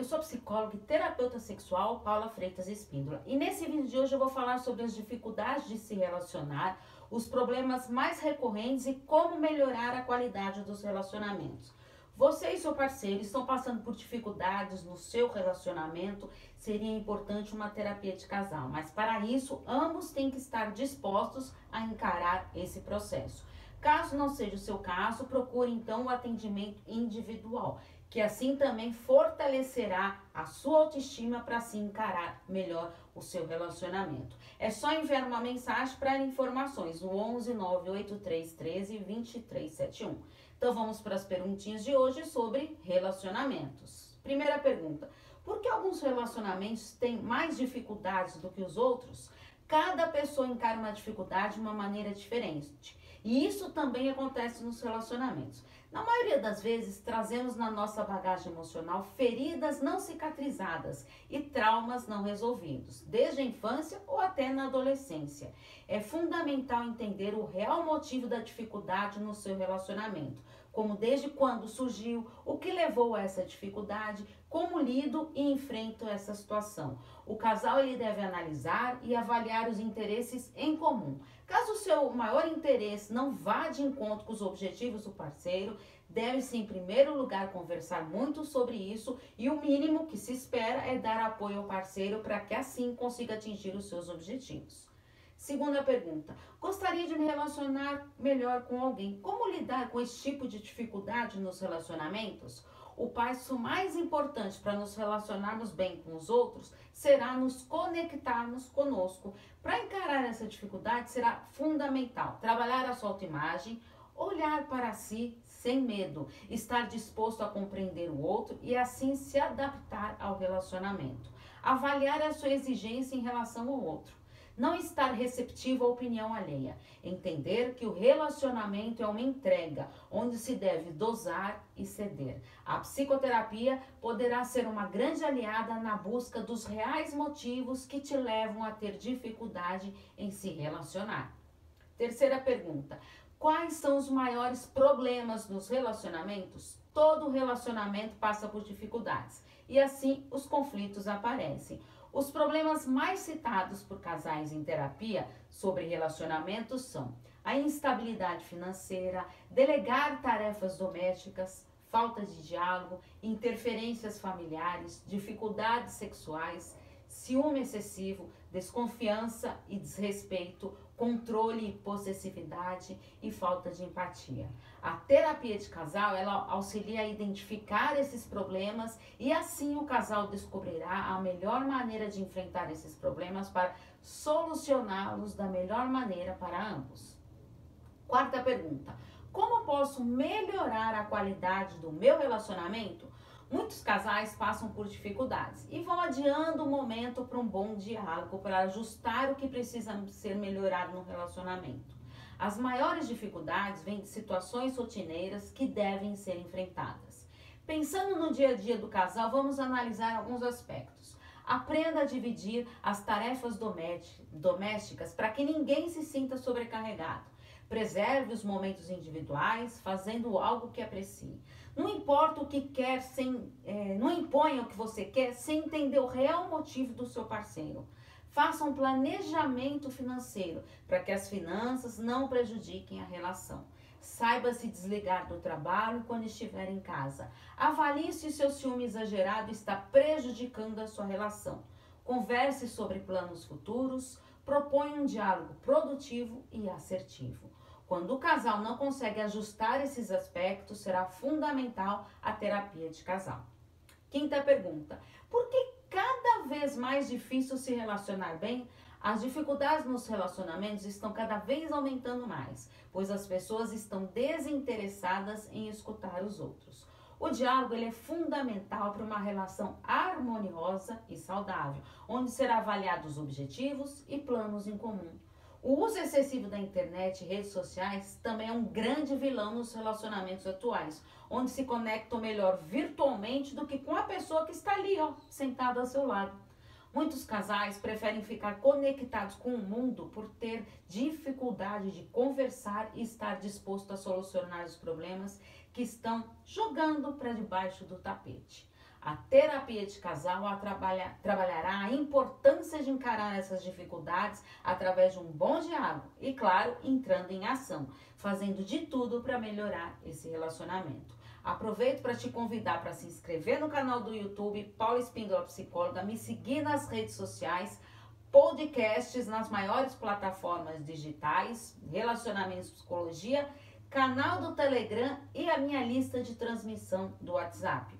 eu sou psicóloga e terapeuta sexual Paula Freitas Espíndola. E nesse vídeo de hoje eu vou falar sobre as dificuldades de se relacionar, os problemas mais recorrentes e como melhorar a qualidade dos relacionamentos. Você e seu parceiro estão passando por dificuldades no seu relacionamento, seria importante uma terapia de casal, mas para isso ambos têm que estar dispostos a encarar esse processo. Caso não seja o seu caso, procure então o atendimento individual que assim também fortalecerá a sua autoestima para se encarar melhor o seu relacionamento. É só enviar uma mensagem para informações no 11 983 13 2371. Então vamos para as perguntinhas de hoje sobre relacionamentos. Primeira pergunta: por que alguns relacionamentos têm mais dificuldades do que os outros? Cada pessoa encara uma dificuldade de uma maneira diferente. E isso também acontece nos relacionamentos. Na maioria das vezes, trazemos na nossa bagagem emocional feridas não cicatrizadas e traumas não resolvidos, desde a infância ou até na adolescência. É fundamental entender o real motivo da dificuldade no seu relacionamento, como desde quando surgiu, o que levou a essa dificuldade, como lido e enfrento essa situação. O casal ele deve analisar e avaliar os interesses em comum. Caso o seu maior interesse não vá de encontro com os objetivos do parceiro, deve-se em primeiro lugar conversar muito sobre isso e o mínimo que se espera é dar apoio ao parceiro para que assim consiga atingir os seus objetivos. Segunda pergunta: gostaria de me relacionar melhor com alguém. Como lidar com esse tipo de dificuldade nos relacionamentos? O passo mais importante para nos relacionarmos bem com os outros será nos conectarmos conosco. Para encarar essa dificuldade, será fundamental trabalhar a sua autoimagem, olhar para si sem medo, estar disposto a compreender o outro e assim se adaptar ao relacionamento. Avaliar a sua exigência em relação ao outro não estar receptivo à opinião alheia. Entender que o relacionamento é uma entrega, onde se deve dosar e ceder. A psicoterapia poderá ser uma grande aliada na busca dos reais motivos que te levam a ter dificuldade em se relacionar. Terceira pergunta: Quais são os maiores problemas nos relacionamentos? Todo relacionamento passa por dificuldades e assim os conflitos aparecem. Os problemas mais citados por casais em terapia sobre relacionamentos são a instabilidade financeira, delegar tarefas domésticas, falta de diálogo, interferências familiares, dificuldades sexuais, ciúme excessivo, desconfiança e desrespeito, controle e possessividade e falta de empatia. A terapia de casal, ela auxilia a identificar esses problemas e assim o casal descobrirá a melhor maneira de enfrentar esses problemas para solucioná-los da melhor maneira para ambos. Quarta pergunta: como posso melhorar a qualidade do meu relacionamento? Muitos casais passam por dificuldades e vão adiando o momento para um bom diálogo, para ajustar o que precisa ser melhorado no relacionamento. As maiores dificuldades vêm de situações rotineiras que devem ser enfrentadas. Pensando no dia a dia do casal, vamos analisar alguns aspectos. Aprenda a dividir as tarefas domésticas para que ninguém se sinta sobrecarregado. Preserve os momentos individuais, fazendo algo que aprecie. Não importa o que quer, sem, é, não imponha o que você quer sem entender o real motivo do seu parceiro. Faça um planejamento financeiro para que as finanças não prejudiquem a relação. Saiba se desligar do trabalho quando estiver em casa. Avalie se seu ciúme exagerado está prejudicando a sua relação. Converse sobre planos futuros. Proponha um diálogo produtivo e assertivo. Quando o casal não consegue ajustar esses aspectos, será fundamental a terapia de casal. Quinta pergunta: por que cada vez mais difícil se relacionar bem? As dificuldades nos relacionamentos estão cada vez aumentando mais, pois as pessoas estão desinteressadas em escutar os outros. O diálogo ele é fundamental para uma relação harmoniosa e saudável, onde será avaliados os objetivos e planos em comum. O uso excessivo da internet e redes sociais também é um grande vilão nos relacionamentos atuais, onde se conectam melhor virtualmente do que com a pessoa que está ali, ó, sentada ao seu lado. Muitos casais preferem ficar conectados com o mundo por ter dificuldade de conversar e estar disposto a solucionar os problemas que estão jogando para debaixo do tapete. A terapia de casal a trabalha, trabalhará a importância de encarar essas dificuldades através de um bom diálogo e, claro, entrando em ação, fazendo de tudo para melhorar esse relacionamento. Aproveito para te convidar para se inscrever no canal do YouTube Paula Espíndola Psicóloga, me seguir nas redes sociais, podcasts nas maiores plataformas digitais, Relacionamentos Psicologia, canal do Telegram e a minha lista de transmissão do WhatsApp.